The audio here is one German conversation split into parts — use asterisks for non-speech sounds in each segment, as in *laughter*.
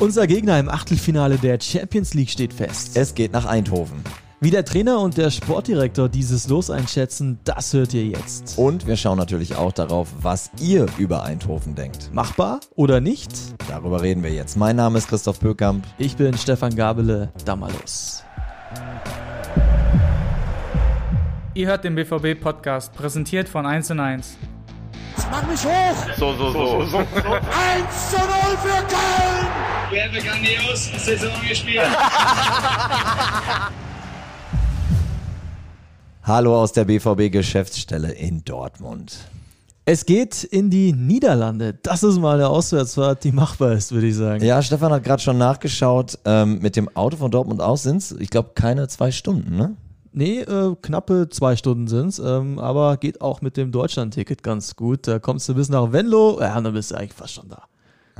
Unser Gegner im Achtelfinale der Champions League steht fest. Es geht nach Eindhoven. Wie der Trainer und der Sportdirektor dieses Los einschätzen, das hört ihr jetzt. Und wir schauen natürlich auch darauf, was ihr über Eindhoven denkt. Machbar oder nicht? Darüber reden wir jetzt. Mein Name ist Christoph Böckamp. Ich bin Stefan Gabele. Da mal los. Ihr hört den BVB-Podcast, präsentiert von 1 1. Mach mich hoch! So, so, so. 1 zu 0 für Köln! Wir haben grandios Saison gespielt. *laughs* Hallo aus der BVB-Geschäftsstelle in Dortmund. Es geht in die Niederlande. Das ist mal eine Auswärtsfahrt, die machbar ist, würde ich sagen. Ja, Stefan hat gerade schon nachgeschaut. Ähm, mit dem Auto von Dortmund aus sind es, ich glaube, keine zwei Stunden, ne? Nee, äh, knappe zwei Stunden sind's, ähm, aber geht auch mit dem Deutschland-Ticket ganz gut. Da kommst du bis nach Venlo, ja, dann bist du eigentlich fast schon da.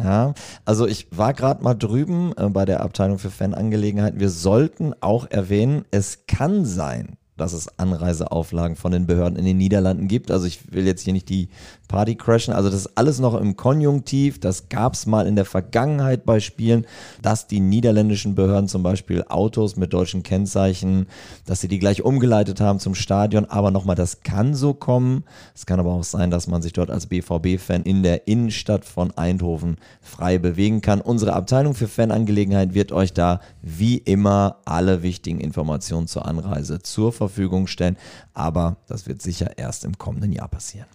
Ja, also ich war gerade mal drüben äh, bei der Abteilung für Fanangelegenheiten. Wir sollten auch erwähnen, es kann sein, dass es Anreiseauflagen von den Behörden in den Niederlanden gibt. Also ich will jetzt hier nicht die Party crashen. Also das ist alles noch im Konjunktiv. Das gab es mal in der Vergangenheit bei Spielen, dass die niederländischen Behörden zum Beispiel Autos mit deutschen Kennzeichen, dass sie die gleich umgeleitet haben zum Stadion. Aber nochmal, das kann so kommen. Es kann aber auch sein, dass man sich dort als BVB-Fan in der Innenstadt von Eindhoven frei bewegen kann. Unsere Abteilung für Fanangelegenheit wird euch da wie immer alle wichtigen Informationen zur Anreise zur Verfügung stellen. Aber das wird sicher erst im kommenden Jahr passieren.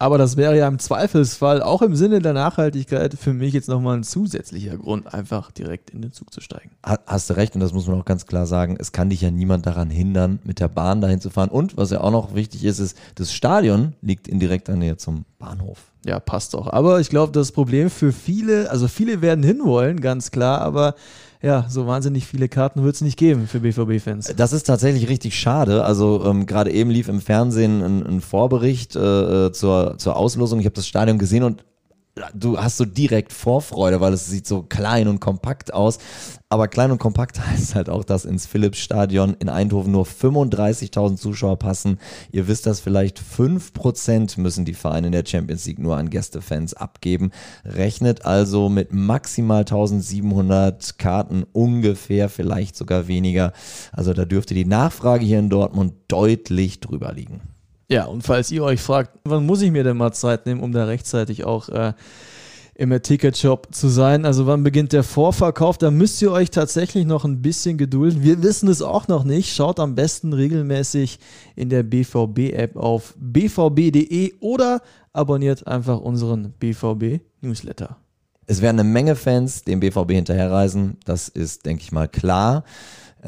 Aber das wäre ja im Zweifelsfall auch im Sinne der Nachhaltigkeit für mich jetzt nochmal ein zusätzlicher Grund, einfach direkt in den Zug zu steigen. Ha- Hast du recht und das muss man auch ganz klar sagen. Es kann dich ja niemand daran hindern, mit der Bahn dahin zu fahren. Und was ja auch noch wichtig ist, ist, das Stadion liegt in direkter Nähe zum Bahnhof. Ja, passt doch. Aber ich glaube, das Problem für viele, also viele werden hinwollen, ganz klar, aber ja, so wahnsinnig viele Karten wird es nicht geben für BVB-Fans. Das ist tatsächlich richtig schade. Also ähm, gerade eben lief im Fernsehen ein, ein Vorbericht äh, äh, zur, zur Auslosung. Ich habe das Stadion gesehen und du hast so direkt Vorfreude, weil es sieht so klein und kompakt aus. Aber klein und kompakt *laughs* heißt halt auch, dass ins Philips-Stadion in Eindhoven nur 35.000 Zuschauer passen. Ihr wisst das vielleicht, 5% müssen die Vereine in der Champions League nur an Gästefans abgeben. Rechnet also mit maximal 1700 Karten ungefähr, vielleicht sogar weniger. Also da dürfte die Nachfrage hier in Dortmund deutlich drüber liegen. Ja, und falls ihr euch fragt, wann muss ich mir denn mal Zeit nehmen, um da rechtzeitig auch äh, im Ticketshop zu sein. Also wann beginnt der Vorverkauf? Da müsst ihr euch tatsächlich noch ein bisschen gedulden. Wir wissen es auch noch nicht. Schaut am besten regelmäßig in der BVB-App auf bvb.de oder abonniert einfach unseren BVB-Newsletter. Es werden eine Menge Fans dem BVB hinterherreisen. Das ist, denke ich mal, klar.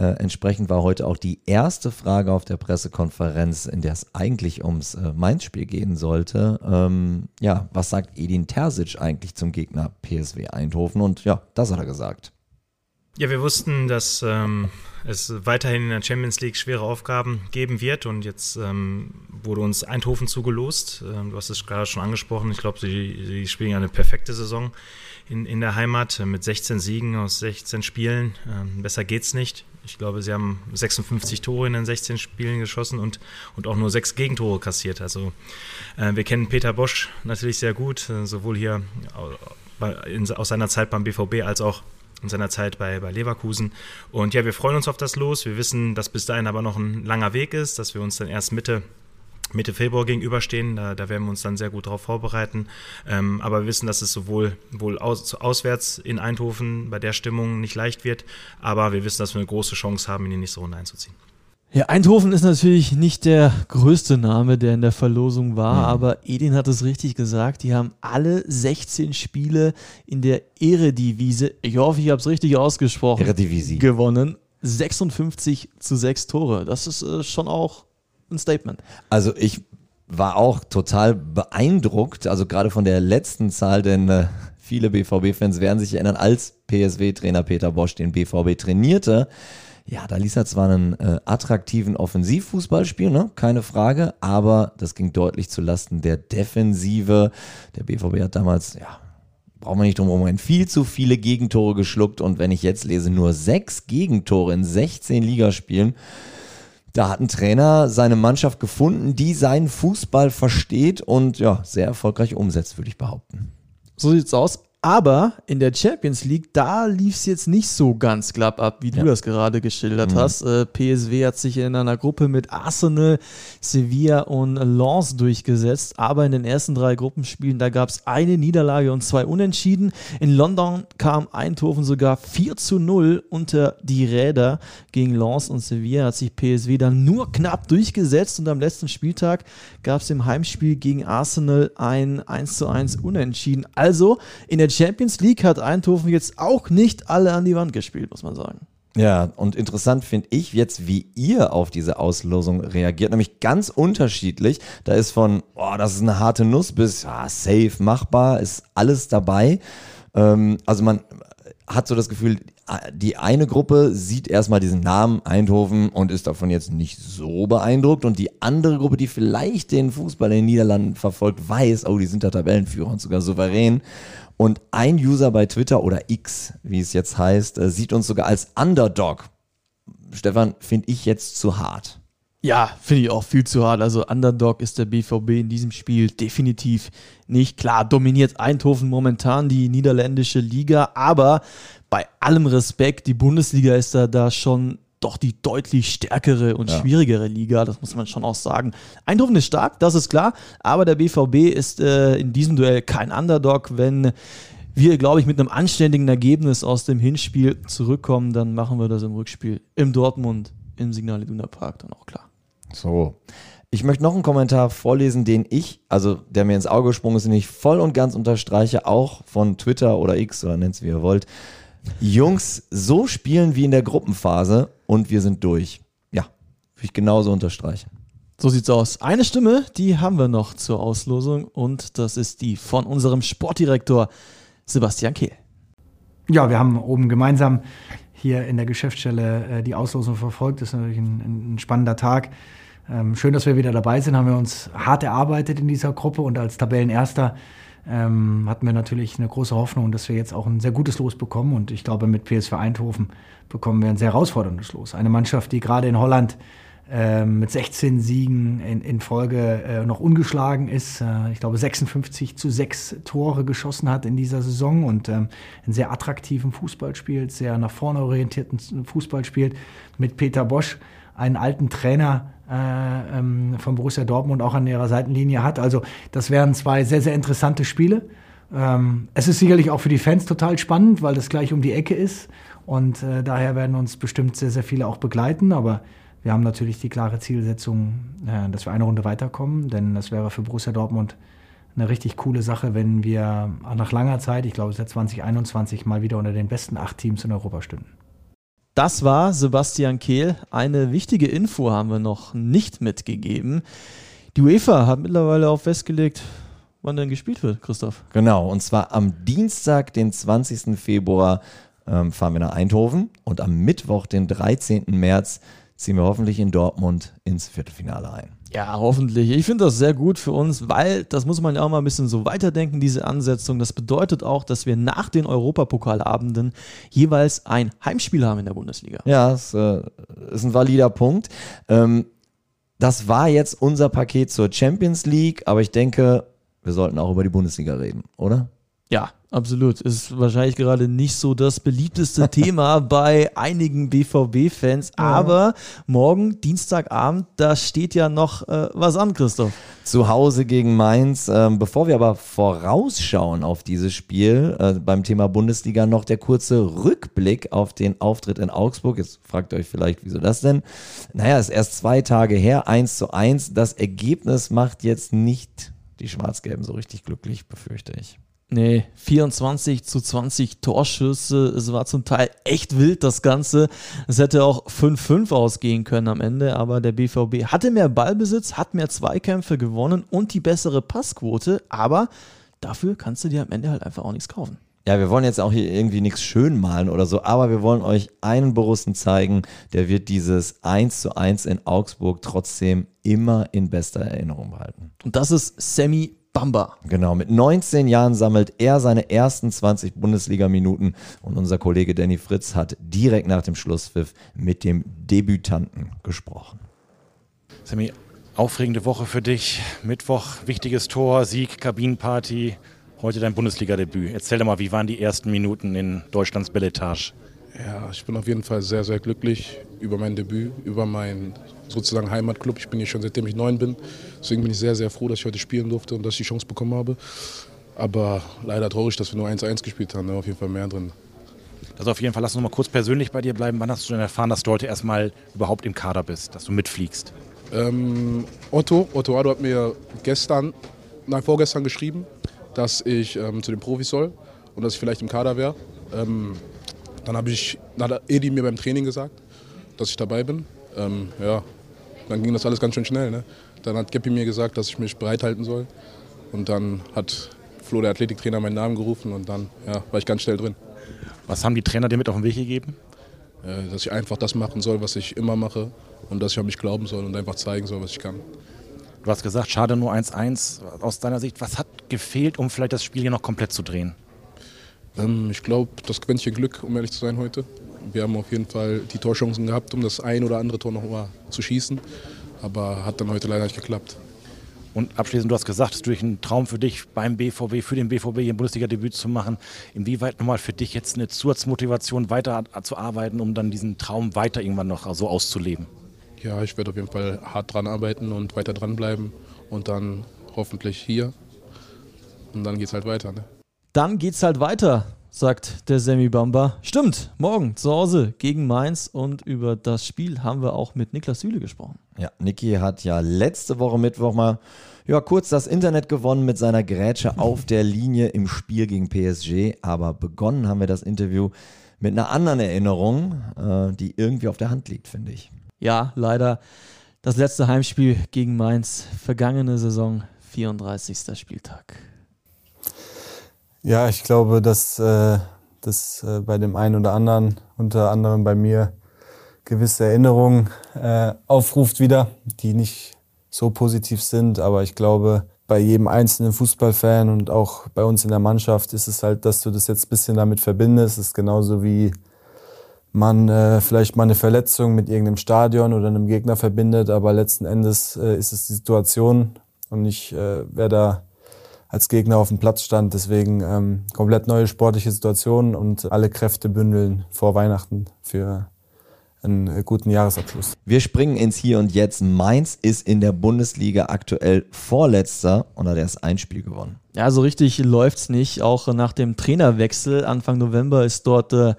Äh, entsprechend war heute auch die erste Frage auf der Pressekonferenz, in der es eigentlich ums äh, Mainz-Spiel gehen sollte. Ähm, ja, was sagt Edin Terzic eigentlich zum Gegner PSW Eindhoven? Und ja, das hat er gesagt. Ja, wir wussten, dass ähm, es weiterhin in der Champions League schwere Aufgaben geben wird und jetzt ähm, wurde uns Eindhoven zugelost. Ähm, du hast es gerade schon angesprochen. Ich glaube, sie, sie spielen ja eine perfekte Saison in, in der Heimat mit 16 Siegen aus 16 Spielen. Ähm, besser geht's nicht. Ich glaube, sie haben 56 Tore in den 16 Spielen geschossen und, und auch nur sechs Gegentore kassiert. Also äh, wir kennen Peter Bosch natürlich sehr gut, äh, sowohl hier aus seiner Zeit beim BVB als auch in seiner Zeit bei, bei Leverkusen. Und ja, wir freuen uns auf das Los. Wir wissen, dass bis dahin aber noch ein langer Weg ist, dass wir uns dann erst Mitte Mitte Februar gegenüberstehen. Da, da werden wir uns dann sehr gut darauf vorbereiten. Ähm, aber wir wissen, dass es sowohl wohl aus, auswärts in Eindhoven bei der Stimmung nicht leicht wird. Aber wir wissen, dass wir eine große Chance haben, in die nächste Runde einzuziehen. Ja, Eindhoven ist natürlich nicht der größte Name, der in der Verlosung war, Mhm. aber Edin hat es richtig gesagt. Die haben alle 16 Spiele in der Eredivisie, ich hoffe, ich habe es richtig ausgesprochen, Eredivisie. gewonnen. 56 zu 6 Tore. Das ist äh, schon auch ein Statement. Also ich war auch total beeindruckt, also gerade von der letzten Zahl, denn äh, viele BVB-Fans werden sich erinnern, als PSW-Trainer Peter Bosch den BVB trainierte. Ja, da ließ er zwar einen äh, attraktiven Offensivfußball spielen, ne? keine Frage, aber das ging deutlich zu Lasten der Defensive. Der BVB hat damals, ja, braucht man nicht drum herum viel zu viele Gegentore geschluckt und wenn ich jetzt lese, nur sechs Gegentore in 16 Ligaspielen, da hat ein Trainer seine Mannschaft gefunden, die seinen Fußball versteht und ja, sehr erfolgreich umsetzt, würde ich behaupten. So sieht's aus. Aber in der Champions League, da lief es jetzt nicht so ganz glatt ab, wie du das gerade geschildert Mhm. hast. Äh, PSW hat sich in einer Gruppe mit Arsenal, Sevilla und Lens durchgesetzt. Aber in den ersten drei Gruppenspielen, da gab es eine Niederlage und zwei Unentschieden. In London kam Eindhoven sogar 4 zu 0 unter die Räder gegen Lens und Sevilla. Hat sich PSW dann nur knapp durchgesetzt und am letzten Spieltag gab es im Heimspiel gegen Arsenal ein 1 zu 1 Unentschieden. Also in der Champions League hat Eindhoven jetzt auch nicht alle an die Wand gespielt, muss man sagen. Ja, und interessant finde ich jetzt, wie ihr auf diese Auslosung reagiert, nämlich ganz unterschiedlich. Da ist von, oh, das ist eine harte Nuss bis, ja, safe, machbar, ist alles dabei. Ähm, also man hat so das Gefühl, die eine Gruppe sieht erstmal diesen Namen Eindhoven und ist davon jetzt nicht so beeindruckt und die andere Gruppe, die vielleicht den Fußball in den Niederlanden verfolgt, weiß, oh, die sind da Tabellenführer und sogar souverän. Und ein User bei Twitter oder X, wie es jetzt heißt, äh, sieht uns sogar als Underdog. Stefan, finde ich jetzt zu hart. Ja, finde ich auch viel zu hart. Also Underdog ist der BVB in diesem Spiel definitiv nicht. Klar, dominiert Eindhoven momentan die niederländische Liga, aber bei allem Respekt, die Bundesliga ist da, da schon doch die deutlich stärkere und Ja. schwierigere Liga, das muss man schon auch sagen. Eindhoven ist stark, das ist klar, aber der BVB ist äh, in diesem Duell kein Underdog. Wenn wir, glaube ich, mit einem anständigen Ergebnis aus dem Hinspiel zurückkommen, dann machen wir das im Rückspiel im Dortmund im Signal Iduna Park dann auch klar. So. Ich möchte noch einen Kommentar vorlesen, den ich, also der mir ins Auge gesprungen ist, den ich voll und ganz unterstreiche, auch von Twitter oder X oder nennt es wie ihr wollt. Jungs, so spielen wie in der Gruppenphase und wir sind durch. Ja, würde ich genauso unterstreichen. So sieht's aus. Eine Stimme, die haben wir noch zur Auslosung und das ist die von unserem Sportdirektor Sebastian Kehl. Ja, wir haben oben gemeinsam hier in der Geschäftsstelle äh, die Auslosung verfolgt. Das ist natürlich ein, ein spannender Tag. Ähm, schön, dass wir wieder dabei sind. Haben wir uns hart erarbeitet in dieser Gruppe und als Tabellenerster ähm, hatten wir natürlich eine große Hoffnung, dass wir jetzt auch ein sehr gutes Los bekommen. Und ich glaube, mit PSV Eindhoven bekommen wir ein sehr herausforderndes Los. Eine Mannschaft, die gerade in Holland ähm, mit 16 Siegen in, in Folge äh, noch ungeschlagen ist. Äh, ich glaube, 56 zu 6 Tore geschossen hat in dieser Saison und ähm, einen sehr attraktiven Fußball spielt, sehr nach vorne orientierten Fußball spielt. Mit Peter Bosch, einen alten Trainer äh, ähm, von Borussia Dortmund, auch an ihrer Seitenlinie hat. Also, das wären zwei sehr, sehr interessante Spiele. Ähm, es ist sicherlich auch für die Fans total spannend, weil das gleich um die Ecke ist. Und äh, daher werden uns bestimmt sehr, sehr viele auch begleiten. Aber wir haben natürlich die klare Zielsetzung, äh, dass wir eine Runde weiterkommen. Denn das wäre für Borussia Dortmund eine richtig coole Sache, wenn wir nach langer Zeit, ich glaube seit 2021, mal wieder unter den besten acht Teams in Europa stünden. Das war Sebastian Kehl. Eine wichtige Info haben wir noch nicht mitgegeben. Die UEFA hat mittlerweile auch festgelegt, wann denn gespielt wird, Christoph. Genau, und zwar am Dienstag, den 20. Februar, ähm, fahren wir nach Eindhoven und am Mittwoch, den 13. März, ziehen wir hoffentlich in Dortmund ins Viertelfinale ein. Ja, hoffentlich. Ich finde das sehr gut für uns, weil das muss man ja auch mal ein bisschen so weiterdenken, diese Ansetzung. Das bedeutet auch, dass wir nach den Europapokalabenden jeweils ein Heimspiel haben in der Bundesliga. Ja, das äh, ist ein valider Punkt. Ähm, das war jetzt unser Paket zur Champions League, aber ich denke, wir sollten auch über die Bundesliga reden, oder? Ja, absolut. Ist wahrscheinlich gerade nicht so das beliebteste *laughs* Thema bei einigen BVB-Fans, aber morgen, Dienstagabend, da steht ja noch äh, was an, Christoph. Zu Hause gegen Mainz. Ähm, bevor wir aber vorausschauen auf dieses Spiel, äh, beim Thema Bundesliga noch der kurze Rückblick auf den Auftritt in Augsburg. Jetzt fragt ihr euch vielleicht, wieso das denn? Naja, ist erst zwei Tage her, 1 zu 1. Das Ergebnis macht jetzt nicht die Schwarz-Gelben so richtig glücklich, befürchte ich. Nee, 24 zu 20 Torschüsse. Es war zum Teil echt wild, das Ganze. Es hätte auch 5-5 ausgehen können am Ende, aber der BVB hatte mehr Ballbesitz, hat mehr Zweikämpfe gewonnen und die bessere Passquote, aber dafür kannst du dir am Ende halt einfach auch nichts kaufen. Ja, wir wollen jetzt auch hier irgendwie nichts schön malen oder so, aber wir wollen euch einen Borussen zeigen, der wird dieses 1 zu 1 in Augsburg trotzdem immer in bester Erinnerung behalten. Und das ist Sammy Bamba. Genau, mit 19 Jahren sammelt er seine ersten 20 Bundesliga-Minuten und unser Kollege Danny Fritz hat direkt nach dem Schlusspfiff mit dem Debütanten gesprochen. Sammy, aufregende Woche für dich. Mittwoch, wichtiges Tor, Sieg, Kabinenparty. Heute dein Bundesliga-Debüt. Erzähl doch mal, wie waren die ersten Minuten in Deutschlands Belletage? Ja, ich bin auf jeden Fall sehr, sehr glücklich über mein Debüt, über meinen sozusagen Heimatclub. Ich bin hier schon seitdem ich neun bin. Deswegen bin ich sehr, sehr froh, dass ich heute spielen durfte und dass ich die Chance bekommen habe. Aber leider traurig, dass wir nur 1-1 gespielt haben. Da auf jeden Fall mehr drin. Also auf jeden Fall lass uns noch mal kurz persönlich bei dir bleiben. Wann hast du denn erfahren, dass du heute erstmal überhaupt im Kader bist, dass du mitfliegst? Ähm, Otto, Otto Ado hat mir gestern, nein, vorgestern geschrieben, dass ich ähm, zu den Profis soll und dass ich vielleicht im Kader wäre. Ähm, dann habe ich, dann hat Edi mir beim Training gesagt, dass ich dabei bin. Ähm, ja, dann ging das alles ganz schön schnell. Ne? Dann hat Geppi mir gesagt, dass ich mich bereithalten soll. Und dann hat Flo, der Athletiktrainer, meinen Namen gerufen und dann ja, war ich ganz schnell drin. Was haben die Trainer dir mit auf den Weg gegeben? Äh, dass ich einfach das machen soll, was ich immer mache und dass ich an mich glauben soll und einfach zeigen soll, was ich kann. Du hast gesagt, schade nur 1-1. Aus deiner Sicht, was hat gefehlt, um vielleicht das Spiel hier noch komplett zu drehen? Ähm, ich glaube, das Quäntchen Glück, um ehrlich zu sein, heute. Wir haben auf jeden Fall die Torchancen gehabt, um das ein oder andere Tor noch mal zu schießen. Aber hat dann heute leider nicht geklappt. Und abschließend, du hast gesagt, es ist durch ein Traum für dich beim BVB, für den BVB hier im Bundesliga-Debüt zu machen. Inwieweit nochmal für dich jetzt eine Zusatzmotivation weiter zu arbeiten, um dann diesen Traum weiter irgendwann noch so auszuleben? Ja, ich werde auf jeden Fall hart dran arbeiten und weiter dranbleiben und dann hoffentlich hier. Und dann geht es halt weiter. Ne? Dann geht's halt weiter, sagt der Semi Bamba. Stimmt, morgen zu Hause gegen Mainz und über das Spiel haben wir auch mit Niklas Süle gesprochen. Ja, Niki hat ja letzte Woche Mittwoch mal ja, kurz das Internet gewonnen mit seiner Grätsche auf der Linie im Spiel gegen PSG. Aber begonnen haben wir das Interview mit einer anderen Erinnerung, äh, die irgendwie auf der Hand liegt, finde ich. Ja, leider das letzte Heimspiel gegen Mainz, vergangene Saison, 34. Spieltag. Ja, ich glaube, dass äh, das äh, bei dem einen oder anderen, unter anderem bei mir, gewisse Erinnerungen äh, aufruft wieder, die nicht so positiv sind. Aber ich glaube, bei jedem einzelnen Fußballfan und auch bei uns in der Mannschaft ist es halt, dass du das jetzt ein bisschen damit verbindest. Es ist genauso wie man äh, vielleicht mal eine Verletzung mit irgendeinem Stadion oder einem Gegner verbindet, aber letzten Endes äh, ist es die Situation und nicht, äh, wer da als Gegner auf dem Platz stand. Deswegen ähm, komplett neue sportliche Situation und alle Kräfte bündeln vor Weihnachten für einen guten Jahresabschluss. Wir springen ins Hier und Jetzt. Mainz ist in der Bundesliga aktuell Vorletzter und hat erst ein Spiel gewonnen. Ja, so richtig läuft's nicht. Auch nach dem Trainerwechsel Anfang November ist dort äh,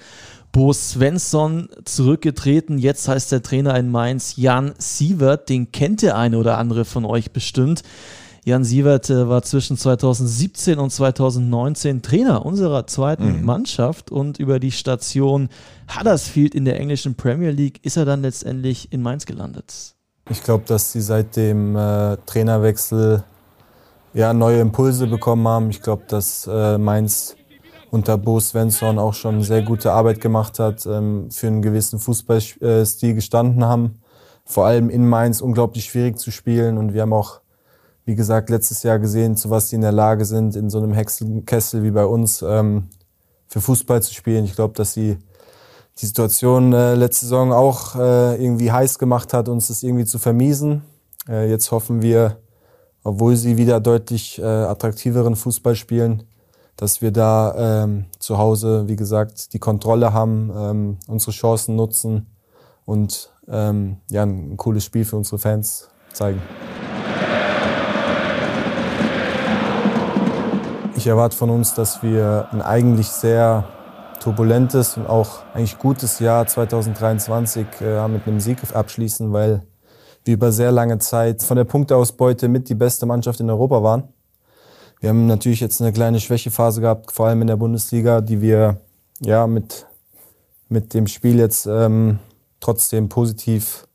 Bo Svensson zurückgetreten. Jetzt heißt der Trainer in Mainz Jan Sievert. Den kennt der eine oder andere von euch bestimmt. Jan Sievert äh, war zwischen 2017 und 2019 Trainer unserer zweiten mhm. Mannschaft und über die Station Huddersfield in der englischen Premier League ist er dann letztendlich in Mainz gelandet. Ich glaube, dass sie seit dem äh, Trainerwechsel ja, neue Impulse bekommen haben. Ich glaube, dass äh, Mainz unter Bo Svensson auch schon sehr gute Arbeit gemacht hat, ähm, für einen gewissen Fußballstil gestanden haben. Vor allem in Mainz unglaublich schwierig zu spielen und wir haben auch wie gesagt, letztes Jahr gesehen, zu was sie in der Lage sind, in so einem Hexenkessel wie bei uns ähm, für Fußball zu spielen. Ich glaube, dass sie die Situation äh, letzte Saison auch äh, irgendwie heiß gemacht hat, uns das irgendwie zu vermiesen. Äh, jetzt hoffen wir, obwohl sie wieder deutlich äh, attraktiveren Fußball spielen, dass wir da ähm, zu Hause, wie gesagt, die Kontrolle haben, ähm, unsere Chancen nutzen und ähm, ja, ein cooles Spiel für unsere Fans zeigen. Ich erwarte von uns, dass wir ein eigentlich sehr turbulentes und auch eigentlich gutes Jahr 2023 äh, mit einem Sieg abschließen, weil wir über sehr lange Zeit von der Punkteausbeute mit die beste Mannschaft in Europa waren. Wir haben natürlich jetzt eine kleine Schwächephase gehabt, vor allem in der Bundesliga, die wir ja mit, mit dem Spiel jetzt ähm, trotzdem positiv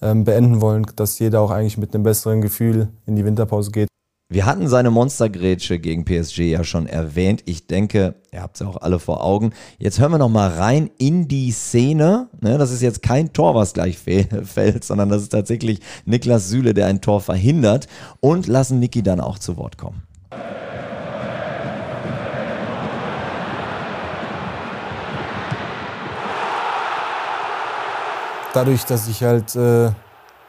ähm, beenden wollen, dass jeder auch eigentlich mit einem besseren Gefühl in die Winterpause geht. Wir hatten seine Monstergrätsche gegen PSG ja schon erwähnt. Ich denke, ihr habt es auch alle vor Augen. Jetzt hören wir noch mal rein in die Szene. Ne, das ist jetzt kein Tor, was gleich *laughs* fällt, sondern das ist tatsächlich Niklas Süle, der ein Tor verhindert. Und lassen Niki dann auch zu Wort kommen. Dadurch, dass ich halt äh,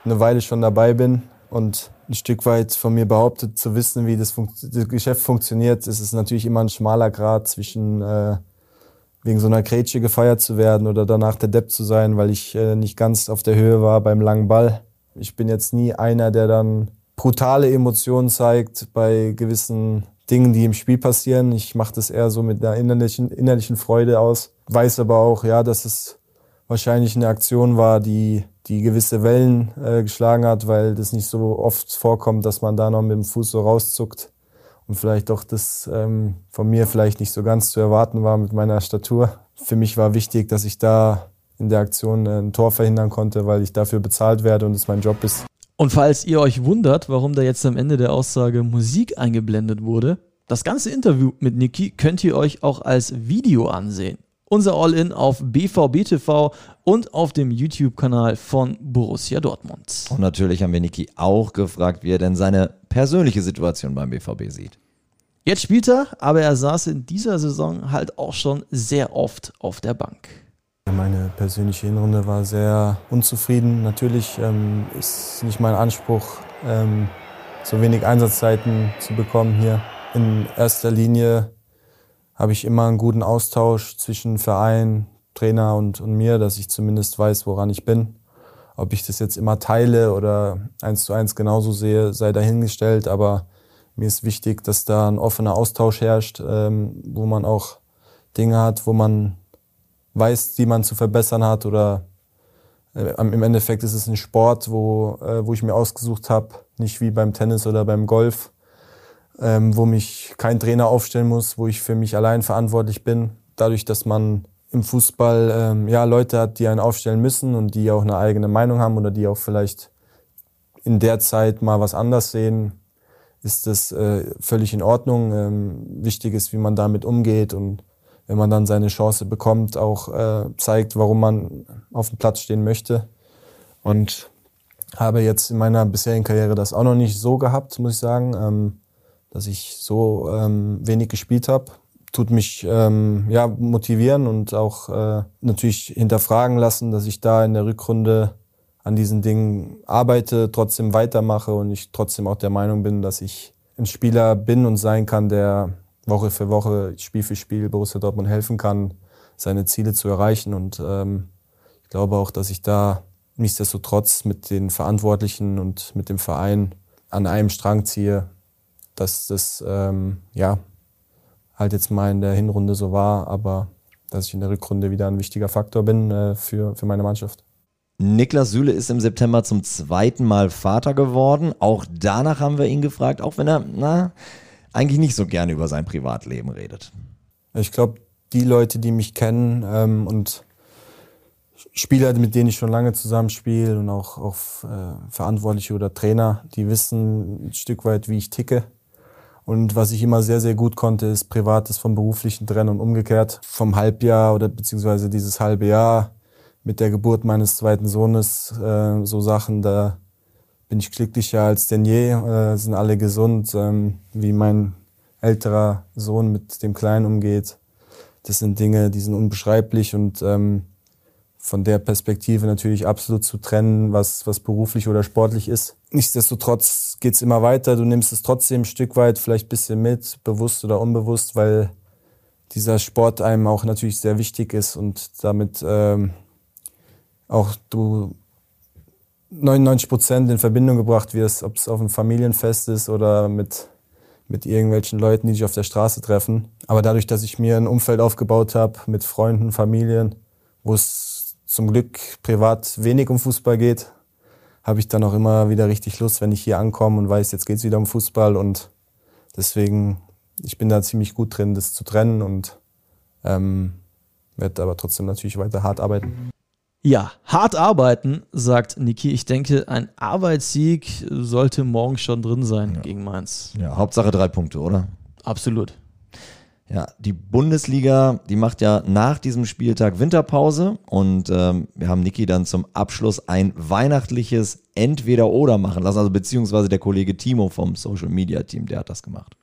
eine Weile schon dabei bin und ein Stück weit von mir behauptet zu wissen, wie das, Fun das Geschäft funktioniert, ist es natürlich immer ein schmaler Grad zwischen äh, wegen so einer Grätsche gefeiert zu werden oder danach der Depp zu sein, weil ich äh, nicht ganz auf der Höhe war beim langen Ball. Ich bin jetzt nie einer, der dann brutale Emotionen zeigt bei gewissen Dingen, die im Spiel passieren. Ich mache das eher so mit einer innerlichen, innerlichen Freude aus. Weiß aber auch, ja, dass es wahrscheinlich eine Aktion war, die, die gewisse Wellen äh, geschlagen hat, weil das nicht so oft vorkommt, dass man da noch mit dem Fuß so rauszuckt und vielleicht doch das ähm, von mir vielleicht nicht so ganz zu erwarten war mit meiner Statur. Für mich war wichtig, dass ich da in der Aktion ein Tor verhindern konnte, weil ich dafür bezahlt werde und es mein Job ist. Und falls ihr euch wundert, warum da jetzt am Ende der Aussage Musik eingeblendet wurde, das ganze Interview mit Niki könnt ihr euch auch als Video ansehen. Unser All-In auf BVB TV und auf dem YouTube-Kanal von Borussia Dortmund. Und natürlich haben wir Niki auch gefragt, wie er denn seine persönliche Situation beim BVB sieht. Jetzt spielt er, aber er saß in dieser Saison halt auch schon sehr oft auf der Bank. Meine persönliche Hinrunde war sehr unzufrieden. Natürlich ähm, ist nicht mein Anspruch, ähm, so wenig Einsatzzeiten zu bekommen hier. In erster Linie habe ich immer einen guten Austausch zwischen Verein, Trainer und, und mir, dass ich zumindest weiß, woran ich bin. Ob ich das jetzt immer teile oder eins zu eins genauso sehe, sei dahingestellt. Aber mir ist wichtig, dass da ein offener Austausch herrscht, ähm, wo man auch Dinge hat, wo man weiß, die man zu verbessern hat. Oder äh, im Endeffekt ist es ein Sport, wo, äh, wo ich mir ausgesucht habe, nicht wie beim Tennis oder beim Golf, ähm, wo mich kein Trainer aufstellen muss, wo ich für mich allein verantwortlich bin. Dadurch, dass man im Fußball ähm, ja, Leute hat, die einen aufstellen müssen und die auch eine eigene Meinung haben oder die auch vielleicht in der Zeit mal was anders sehen, ist das äh, völlig in Ordnung. Ähm, wichtig ist, wie man damit umgeht und wenn man dann seine Chance bekommt, auch äh, zeigt, warum man auf dem Platz stehen möchte. Und habe jetzt in meiner bisherigen Karriere das auch noch nicht so gehabt, muss ich sagen. Ähm, dass ich so ähm, wenig gespielt habe. Tut mich ähm, ja, motivieren und auch äh, natürlich hinterfragen lassen, dass ich da in der Rückrunde an diesen Dingen arbeite, trotzdem weitermache und ich trotzdem auch der Meinung bin, dass ich ein Spieler bin und sein kann, der Woche für Woche, Spiel für Spiel Borussia Dortmund helfen kann, seine Ziele zu erreichen. Und ähm, ich glaube auch, dass ich da nichtsdestotrotz mit den Verantwortlichen und mit dem Verein an einem Strang ziehe, dass das ähm, ja halt jetzt mal in der Hinrunde so war, aber dass ich in der Rückrunde wieder ein wichtiger Faktor bin äh, für, für meine Mannschaft. Niklas Süle ist im September zum zweiten Mal Vater geworden. Auch danach haben wir ihn gefragt, auch wenn er na, eigentlich nicht so gerne über sein Privatleben redet. Ich glaube, die Leute, die mich kennen ähm, und Spieler, mit denen ich schon lange zusammenspiele und auch, auch äh, Verantwortliche oder Trainer, die wissen ein Stück weit, wie ich ticke. Und was ich immer sehr, sehr gut konnte, ist Privates vom Beruflichen trennen und umgekehrt. Vom Halbjahr oder beziehungsweise dieses halbe Jahr mit der Geburt meines zweiten Sohnes, äh, so Sachen, da bin ich glücklicher als denn je, äh, sind alle gesund, ähm, wie mein älterer Sohn mit dem Kleinen umgeht. Das sind Dinge, die sind unbeschreiblich und ähm, von der Perspektive natürlich absolut zu trennen, was, was beruflich oder sportlich ist. Nichtsdestotrotz geht's immer weiter. Du nimmst es trotzdem ein Stück weit vielleicht ein bisschen mit, bewusst oder unbewusst, weil dieser Sport einem auch natürlich sehr wichtig ist und damit ähm, auch du 99 Prozent in Verbindung gebracht wirst, ob es auf einem Familienfest ist oder mit, mit irgendwelchen Leuten, die dich auf der Straße treffen. Aber dadurch, dass ich mir ein Umfeld aufgebaut habe mit Freunden, Familien, wo es zum Glück privat wenig um Fußball geht, habe ich dann auch immer wieder richtig Lust, wenn ich hier ankomme und weiß, jetzt geht es wieder um Fußball und deswegen, ich bin da ziemlich gut drin, das zu trennen und ähm, werde aber trotzdem natürlich weiter hart arbeiten. Ja, hart arbeiten, sagt Niki. Ich denke, ein Arbeitssieg sollte morgen schon drin sein ja. gegen Mainz. Ja, Hauptsache drei Punkte, oder? Absolut. Ja, die Bundesliga, die macht ja nach diesem Spieltag Winterpause und ähm, wir haben Niki dann zum Abschluss ein weihnachtliches Entweder-Oder machen lassen, also beziehungsweise der Kollege Timo vom Social Media Team, der hat das gemacht.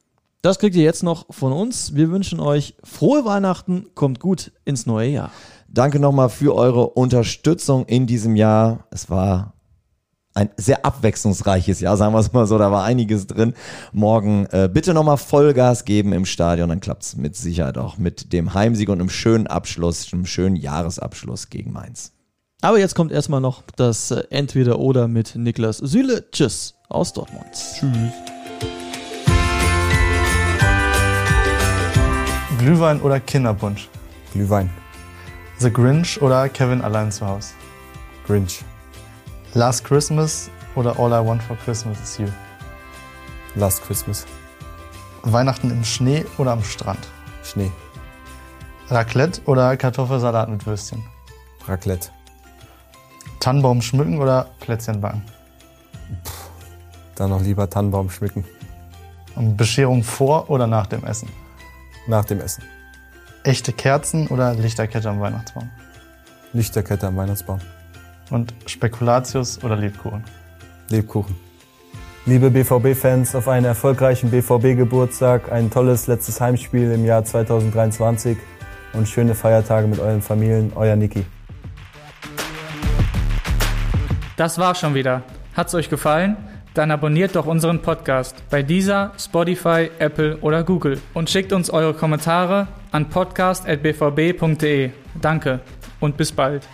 Das kriegt ihr jetzt noch von uns. Wir wünschen euch frohe Weihnachten, kommt gut ins neue Jahr. Danke nochmal für eure Unterstützung in diesem Jahr. Es war ein sehr abwechslungsreiches Jahr, sagen wir es mal so, da war einiges drin. Morgen äh, bitte nochmal Vollgas geben im Stadion, dann klappt es mit Sicherheit auch mit dem Heimsieg und einem schönen Abschluss, einem schönen Jahresabschluss gegen Mainz. Aber jetzt kommt erstmal noch das äh, Entweder-Oder mit Niklas Süle. Tschüss aus Dortmund. Tschüss. Glühwein oder Kinderpunsch? Glühwein. The Grinch oder Kevin allein zu Hause? Grinch. Last Christmas oder All I Want for Christmas is You? Last Christmas. Weihnachten im Schnee oder am Strand? Schnee. Raclette oder Kartoffelsalat mit Würstchen? Raclette. Tannenbaum schmücken oder Plätzchen backen? Dann noch lieber Tannenbaum schmücken. Und Bescherung vor oder nach dem Essen? Nach dem Essen. Echte Kerzen oder Lichterkette am Weihnachtsbaum? Lichterkette am Weihnachtsbaum. Und Spekulatius oder Lebkuchen? Lebkuchen. Liebe BVB-Fans, auf einen erfolgreichen BVB-Geburtstag, ein tolles letztes Heimspiel im Jahr 2023 und schöne Feiertage mit euren Familien. Euer Niki. Das war's schon wieder. Hat's euch gefallen? Dann abonniert doch unseren Podcast bei dieser, Spotify, Apple oder Google und schickt uns eure Kommentare an podcast.bvb.de. Danke und bis bald.